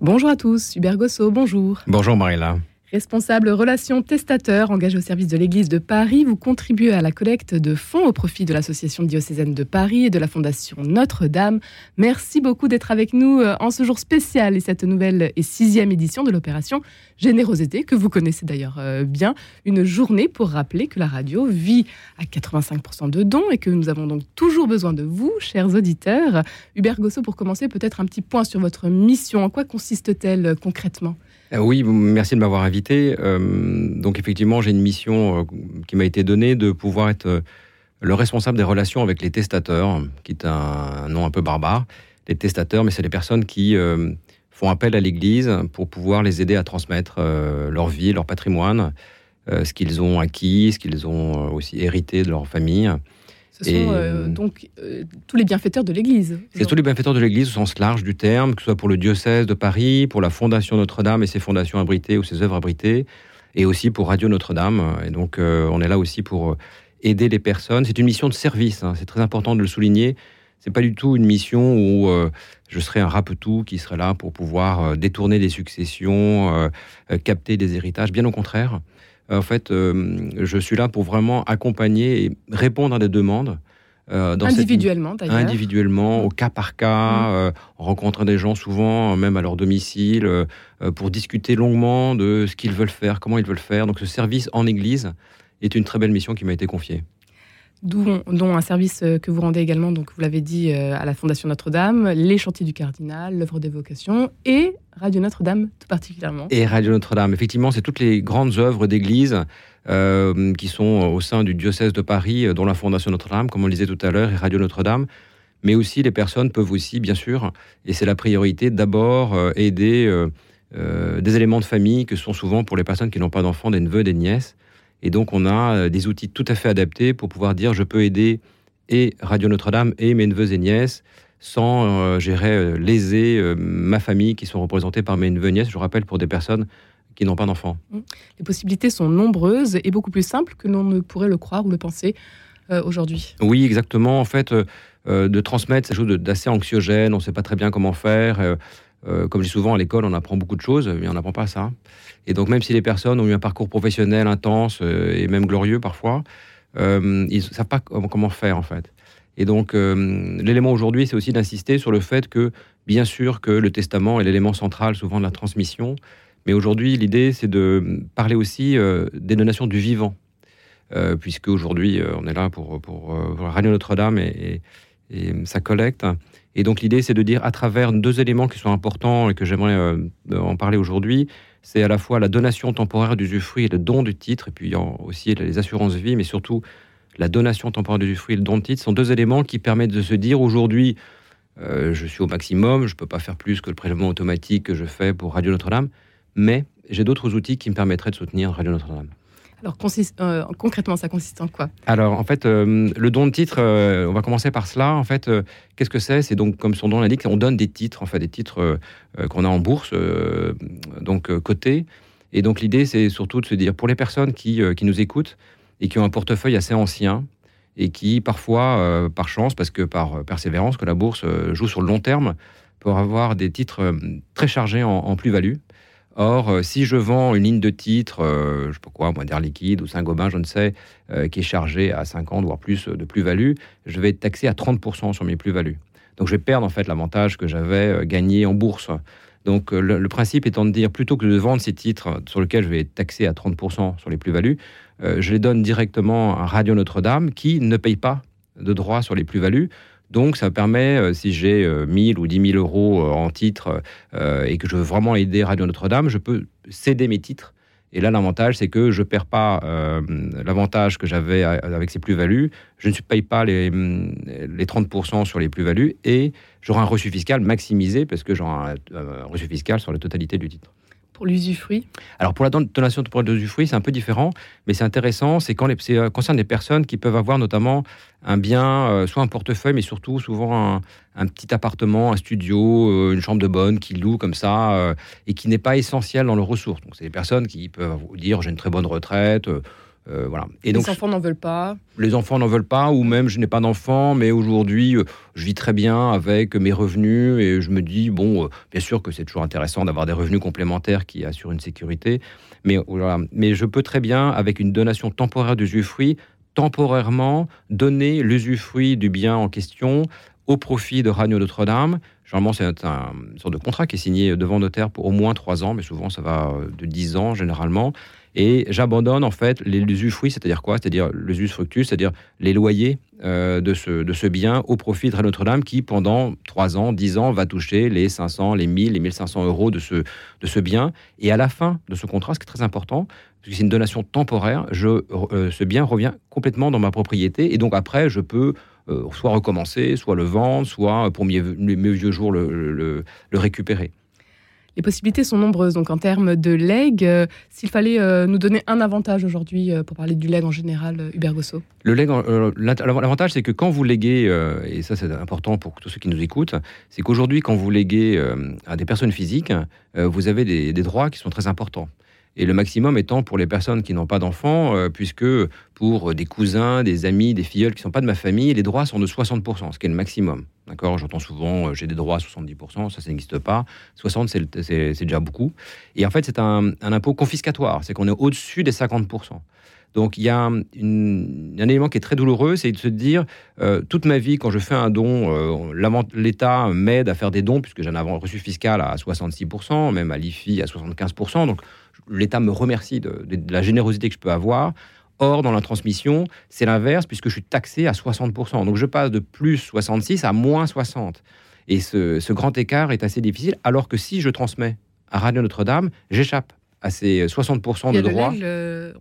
Bonjour à tous, Hubert Gosso, bonjour. Bonjour Marilla. Responsable relations testateur engagé au service de l'Église de Paris, vous contribuez à la collecte de fonds au profit de l'Association diocésaine de Paris et de la Fondation Notre-Dame. Merci beaucoup d'être avec nous euh, en ce jour spécial et cette nouvelle et sixième édition de l'opération Générosité, que vous connaissez d'ailleurs euh, bien. Une journée pour rappeler que la radio vit à 85% de dons et que nous avons donc toujours besoin de vous, chers auditeurs. Hubert Gosso, pour commencer, peut-être un petit point sur votre mission. En quoi consiste-t-elle euh, concrètement? Oui, merci de m'avoir invité. Euh, donc effectivement, j'ai une mission euh, qui m'a été donnée de pouvoir être le responsable des relations avec les testateurs, qui est un, nom un peu barbare. Les testateurs, mais c'est les personnes qui font appel à l'Église pour pouvoir les aider à transmettre leur vie, leur patrimoine, ce qu'ils ont acquis, ce qu'ils ont aussi hérité de leur famille. Ce sont euh, donc euh, tous les bienfaiteurs de l'Église. C'est tous les bienfaiteurs de l'Église au sens large du terme, que ce soit pour le diocèse de Paris, pour la Fondation Notre-Dame et ses fondations abritées ou ses œuvres abritées, et aussi pour Radio Notre-Dame. Et donc euh, on est là aussi pour aider les personnes. C'est une mission de service, hein. c'est très important de le souligner. C'est pas du tout une mission où je serais un rapetou qui serait là pour pouvoir détourner des successions, capter des héritages. Bien au contraire, en fait, euh, je suis là pour vraiment accompagner et répondre à des demandes. Euh, dans individuellement, d'ailleurs. Individuellement, au cas par cas, mmh. euh, en rencontrant des gens souvent, même à leur domicile, pour discuter longuement de ce qu'ils veulent faire, comment ils veulent faire. Donc ce service en Église est une très belle mission qui m'a été confiée dont, un service euh, que vous rendez également, donc vous l'avez dit, euh, à la Fondation Notre-Dame, les chantiers du cardinal, l'œuvre des vocations et Radio Notre-Dame tout particulièrement. Et Radio Notre-Dame, effectivement, c'est toutes les grandes œuvres d'église euh, qui sont au sein du diocèse de Paris, dont la Fondation Notre-Dame, comme on le disait tout à l'heure, et Radio Notre-Dame. Mais aussi, les personnes peuvent aussi, bien sûr, et c'est la priorité, d'abord aider des éléments de famille que sont souvent pour les personnes qui n'ont pas d'enfants, des neveux, des nièces. Et donc, on a euh, des outils tout à fait adaptés pour pouvoir dire je peux aider et Radio Notre-Dame et mes neveux et nièces sans, euh, gérer euh, léser ma famille qui sont représentées par mes neveux et nièces. Je rappelle pour des personnes qui n'ont pas d'enfants. Mmh. Les possibilités sont nombreuses et beaucoup plus simples que l'on ne pourrait le croire ou le penser aujourd'hui. Oui, exactement. En fait, de transmettre, c'est chose d'assez anxiogène. On ne sait pas très bien comment faire. Comme je dis souvent, à l'école, on apprend beaucoup de choses, mais on n'apprend pas ça. Et donc, même si les personnes ont eu un parcours professionnel intense euh, et même glorieux parfois, euh, ils ne savent pas comment faire en fait. Et donc, euh, l'élément aujourd'hui, c'est aussi d'insister sur le fait que, bien sûr, que le testament est l'élément central souvent de la transmission, mais aujourd'hui, l'idée, c'est de parler aussi des donations du vivant, puisque aujourd'hui, on est là pour, pour, Radio Notre-Dame et, et, sa collecte. Et donc, l'idée, c'est de dire, à travers deux éléments qui sont importants et que j'aimerais en parler aujourd'hui, c'est à la fois la donation temporaire d'usufruit et le don du titre, et puis aussi les assurances vie, mais surtout la donation temporaire d'usufruit et le don de titre sont deux éléments qui permettent de se dire aujourd'hui, euh, je suis au maximum, je ne peux pas faire plus que le prélèvement automatique que je fais pour Radio Notre-Dame, mais j'ai d'autres outils qui me permettraient de soutenir Radio Notre-Dame. Alors euh, concrètement, ça consiste en quoi? Alors en fait, euh, le don de titre, euh, on va commencer par cela. En fait, qu'est-ce que c'est? C'est donc comme son nom l'indique, on donne des titres, en fait des titres qu'on a en bourse, donc cotés. Et donc l'idée, c'est surtout de se dire pour les personnes qui, qui, nous écoutent et qui ont un portefeuille assez ancien et qui parfois, par chance, parce que par persévérance, que la bourse joue sur le long terme, peuvent avoir des titres très chargés en plus-value. Or, euh, si je vends une ligne de titre, euh, je sais pas quoi, D'air Liquide ou Saint-Gobain, je ne sais, euh, qui est chargée à 50 voire plus de plus-value, je vais être taxé à 30% sur mes plus-values. Donc, je vais perdre en fait l'avantage que j'avais gagné en bourse. Donc, le, principe étant de dire, plutôt que de vendre ces titres sur lesquels je vais être taxé à 30% sur les plus-values, je les donne directement à Radio Notre-Dame qui ne paye pas de droits sur les plus-values. Donc, ça permet, euh, si j'ai 1000 euh, ou 10 000 euros euh, en titres et que je veux vraiment aider Radio Notre-Dame, je peux céder mes titres. Et là, l'avantage, c'est que je ne perds pas l'avantage que j'avais avec ces plus-values. Je ne paye pas les, les 30% sur les plus-values et j'aurai un reçu fiscal maximisé parce que j'aurai un reçu fiscal sur la totalité du titre pour l'usufruit? Alors pour la donation de l'usufruit, c'est un peu différent, mais c'est intéressant. C'est quand les, ça concerne des personnes qui peuvent avoir notamment un bien, euh, soit un portefeuille, mais surtout souvent un, petit appartement, un studio, euh, une chambre de bonne qui loue comme ça euh, et qui n'est pas essentiel dans leurs ressources. Donc c'est des personnes qui peuvent dire j'ai une très bonne retraite voilà. Et donc, les enfants n'en veulent pas Les enfants n'en veulent pas, ou même je n'ai pas d'enfants, mais aujourd'hui, je vis très bien avec mes revenus et je me dis, bon, bien sûr que c'est toujours intéressant d'avoir des revenus complémentaires qui assurent une sécurité, mais, voilà. mais je peux très bien, avec une donation temporaire d'usufruit, temporairement donner l'usufruit du bien en question au profit de Radio Notre-Dame. Généralement, c'est un, une sorte de contrat qui est signé devant notaire pour au moins trois ans, mais souvent ça va de dix ans généralement. Et j'abandonne en fait les usufruits, c'est-à-dire quoi? C'est-à-dire l'usufructus, c'est-à-dire les loyers euh, de, ce, de ce bien au profit de Notre-Dame qui, pendant trois ans, dix ans, va toucher les 500, les 1000, les 1500 euros de ce, de ce bien. Et à la fin de ce contrat, ce qui est très important, c'est une donation temporaire, je, euh, ce bien revient complètement dans ma propriété. Et donc après, je peux euh, soit recommencer, soit le vendre, soit pour mes, mes vieux jours le, le, le récupérer. Les possibilités sont nombreuses. Donc, en termes de legs, euh, s'il fallait euh, nous donner un avantage aujourd'hui pour parler du leg en général, Hubert Gosso Le leg, l'avantage, c'est que quand vous léguez, et ça c'est important pour tous ceux qui nous écoutent, c'est qu'aujourd'hui, quand vous léguez à des personnes physiques, vous avez des, des droits qui sont très importants et le maximum étant pour les personnes qui n'ont pas d'enfants, euh, puisque pour des cousins, des amis, des filleuls qui ne sont pas de ma famille, les droits sont de 60%, ce qui est le maximum. D'accord J'entends souvent, euh, j'ai des droits à 70%, ça, ça n'existe pas. 60%, c'est déjà beaucoup. Et en fait, c'est un, impôt confiscatoire, c'est qu'on est, au-dessus des 50%. Donc il y a un, élément qui est très douloureux, c'est de se dire, euh, toute ma vie, quand je fais un don, l'État m'aide à faire des dons, puisque j'en avais reçu fiscal à 66%, même à l'IFI à 75%. Donc l'État me remercie de, la générosité que je peux avoir. Or, dans la transmission, c'est l'inverse, puisque je suis taxé à 60%. Donc, je passe de plus 66 à moins 60. Et ce grand écart est assez difficile, alors que si je transmets à Radio Notre-Dame, j'échappe à ces 60% de droits.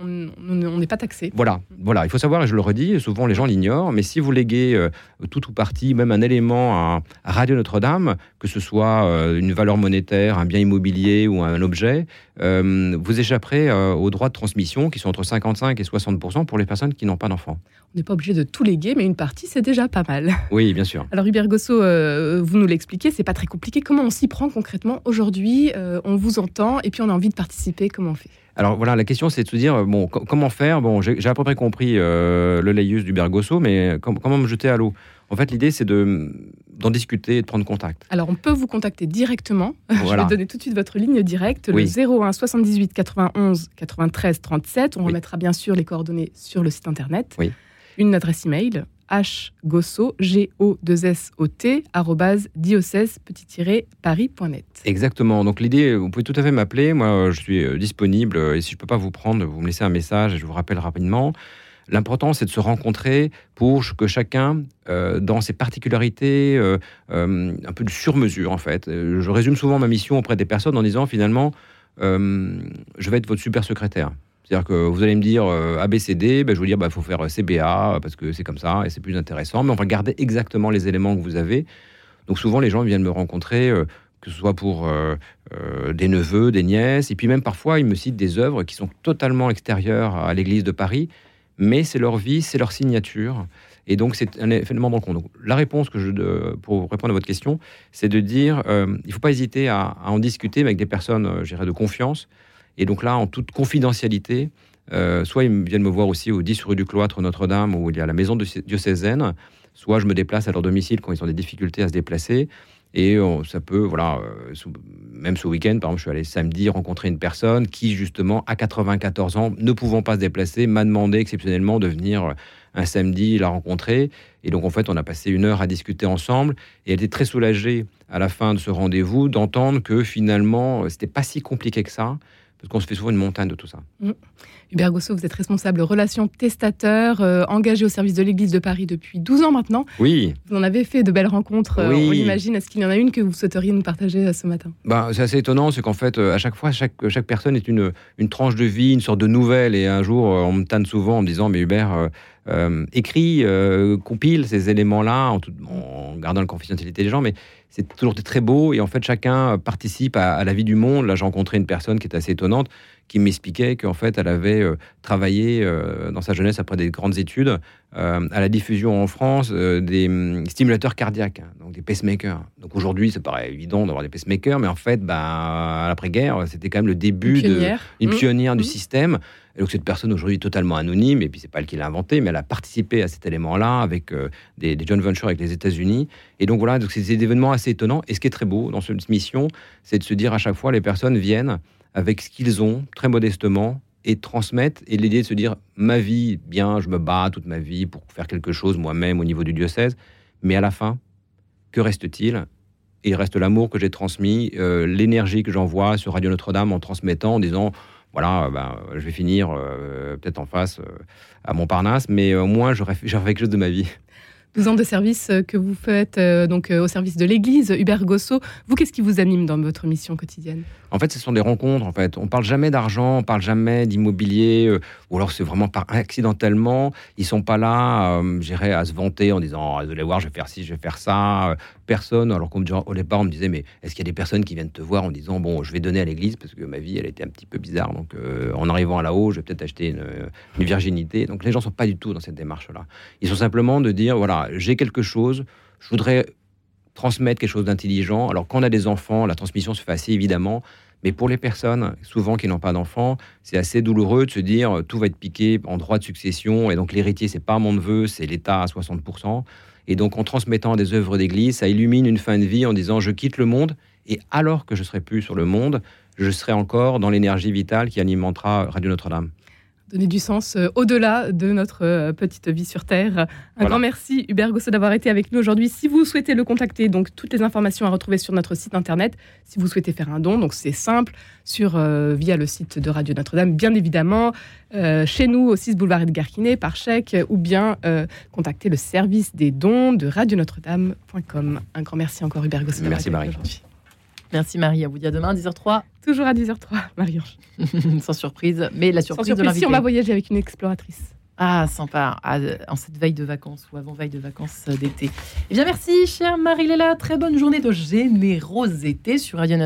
on n'est pas taxé. Voilà, voilà, il faut savoir, et je le redis, souvent les gens l'ignorent, mais si vous léguez euh, tout ou partie, même un élément à, Radio Notre-Dame, que ce soit euh, une valeur monétaire, un bien immobilier ou un objet, euh, vous échapperez aux droits de transmission qui sont entre 55 et 60% pour les personnes qui n'ont pas d'enfants. N'est pas obligé de tout léguer, mais une partie, c'est déjà pas mal. Oui, bien sûr. Alors Hubert Gosso, vous nous l'expliquez, c'est pas très compliqué. Comment on s'y prend concrètement aujourd'hui On vous entend et puis on a envie de participer comment on fait? Alors voilà, la question c'est de se dire, bon, comment faire? Bon, j'ai à peu près compris euh, le layus du Bergosso, mais comment me jeter à l'eau? En fait, l'idée c'est d'en discuter et de prendre contact. Alors on peut vous contacter directement. Je vais donner tout de suite votre ligne directe, le 01 78 91 93 37. On remettra bien sûr les coordonnées sur le site internet. Oui. Une adresse email, hgosso, g o 2 s o t diocèse parisnet Exactement. Donc l'idée, vous pouvez tout à fait m'appeler. Moi, je suis euh, disponible. Et si je ne peux pas vous prendre, vous me laissez un message et je vous rappelle rapidement. L'important, c'est de se rencontrer pour que chacun, euh, dans ses particularités, euh, un peu de sur-mesure en fait. Je résume souvent ma mission auprès des personnes en disant finalement, je vais être votre super secrétaire. C'est-à-dire que vous allez me dire euh, ABCD, ben je vous dire, il bah, faut faire euh, CBA parce que c'est comme ça et c'est plus intéressant. Mais on va garder exactement les éléments que vous avez. Donc souvent, les gens viennent me rencontrer, euh, que ce soit pour des neveux, des nièces, et puis même parfois, ils me citent des œuvres qui sont totalement extérieures à l'église de Paris, mais c'est leur vie, c'est leur signature. Et donc, c'est un événement dans le compte. la réponse que je, pour répondre à votre question, c'est de dire il ne faut pas hésiter à, à, en discuter avec des personnes, je dirais, de confiance et donc là, en toute confidentialité, euh, soit ils viennent me voir aussi au 10 rue du Cloître Notre-Dame, où il y a la maison diocésaine, soit je me déplace à leur domicile quand ils ont des difficultés à se déplacer. Et ça peut, voilà, euh, même ce week-end, par exemple, je suis allé samedi rencontrer une personne qui, justement, à 94 ans, ne pouvant pas se déplacer, m'a demandé exceptionnellement de venir euh, un samedi la rencontrer. Et donc, en fait, on a passé une heure à discuter ensemble. Et elle était très soulagée à la fin de ce rendez-vous d'entendre que finalement, c'était pas si compliqué que ça parce qu'on se fait souvent une montagne de tout ça. Mmh. Hubert Gosso, vous êtes responsable relations testateur, euh, engagé au service de l'Église de Paris depuis 12 ans maintenant. Oui. Vous en avez fait de belles rencontres, euh, on imagine. Est-ce qu'il y en a une que vous souhaiteriez nous partager euh, ce matin? Bah, C'est assez étonnant, c'est qu'en fait, à chaque fois, chaque, chaque personne est une, une tranche de vie, une sorte de nouvelle. Et un jour, on me tanne souvent en me disant, mais Hubert, écrit, compile ces éléments-là en, en, gardant la confidentialité des gens, mais c'est toujours très beau et en fait chacun participe à, la vie du monde. Là, j'ai rencontré une personne qui est assez étonnante qui m'expliquait qu'en fait elle avait euh, travaillé euh, dans sa jeunesse après des grandes études euh, à la diffusion en France des hum, stimulateurs cardiaques, hein, donc des pacemakers. Donc aujourd'hui, ça paraît évident d'avoir des pacemakers, mais en fait, bah, à l'après-guerre, c'était quand même le début d'une une pionnière, du mmh. système. Et donc cette personne aujourd'hui totalement anonyme, et puis c'est pas elle qui l'a inventé, mais elle a participé à cet élément-là avec euh, des, des, joint ventures avec les États-Unis. Et donc voilà, donc c'est des événements assez étonnants. Et ce qui est très beau dans cette mission, c'est de se dire à chaque fois, les personnes viennent avec ce qu'ils ont, très modestement, et transmettre et l'idée de se dire ma vie, bien, je me bats toute ma vie pour faire quelque chose moi-même au niveau du diocèse, mais à la fin, que reste-t-il? Il reste l'amour que j'ai transmis, euh, l'énergie que j'envoie sur Radio Notre-Dame en transmettant, en disant voilà, ben, je vais finir euh, peut-être en face euh, à Montparnasse, mais au moins j'aurais fait quelque chose de ma vie. 12 ans de service que vous faites donc au service de l'Église, Hubert Gosso. Vous, qu'est-ce qui vous anime dans votre mission quotidienne? En fait, ce sont des rencontres. En fait, on parle jamais d'argent, on parle jamais d'immobilier, euh, ou alors c'est vraiment par accidentellement. Ils sont pas là, euh, j'irais à se vanter en disant, vous allez voir, je vais faire ci, je vais faire ça. Euh, personne. Alors qu'au départ, on me disait, mais est-ce qu'il y a des personnes qui viennent te voir en disant, bon, je vais donner à l'Église parce que ma vie, elle était un petit peu bizarre. Donc, en arrivant là-haut, je vais peut-être acheter une, une, virginité. Donc, les gens sont pas du tout dans cette démarche-là. Ils sont simplement de dire, voilà, j'ai quelque chose, je voudrais transmettre quelque chose d'intelligent. Alors, quand on a des enfants, la transmission se fait assez évidemment. Mais pour les personnes, souvent qui n'ont pas d'enfants, c'est assez douloureux de se dire tout va être piqué en droit de succession. Et donc, l'héritier, c'est pas mon neveu, c'est l'État à 60%. Et donc, en transmettant des œuvres d'église, ça illumine une fin de vie en disant je quitte le monde. Et alors que je serai plus sur le monde, je serai encore dans l'énergie vitale qui alimentera Radio Notre-Dame donner du sens euh, au-delà de notre euh, petite vie sur Terre. Un grand merci Hubert Gosso d'avoir été avec nous aujourd'hui. Si vous souhaitez le contacter, donc toutes les informations à retrouver sur notre site internet. Si vous souhaitez faire un don, donc c'est simple, sur euh, via le site de Radio Notre-Dame, bien évidemment, chez nous au 6 boulevard Edgar Quinet par chèque, ou bien contacter le service des dons de radionotre-dame.com. Un grand merci encore Hubert Gosso. Merci Marie. Merci Marie, à vous dire demain 10h03. Toujours à 10h03, Marie. Sans surprise, mais la surprise, Sans surprise si on va voyager avec une exploratrice. Ah, sympa, ah, en cette veille de vacances ou avant-veille de vacances euh, d'été. Eh bien, merci, chère Marie-Léla. Très bonne journée de générosité sur Radio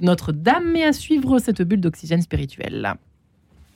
Notre-Dame et à suivre cette bulle d'oxygène spirituel.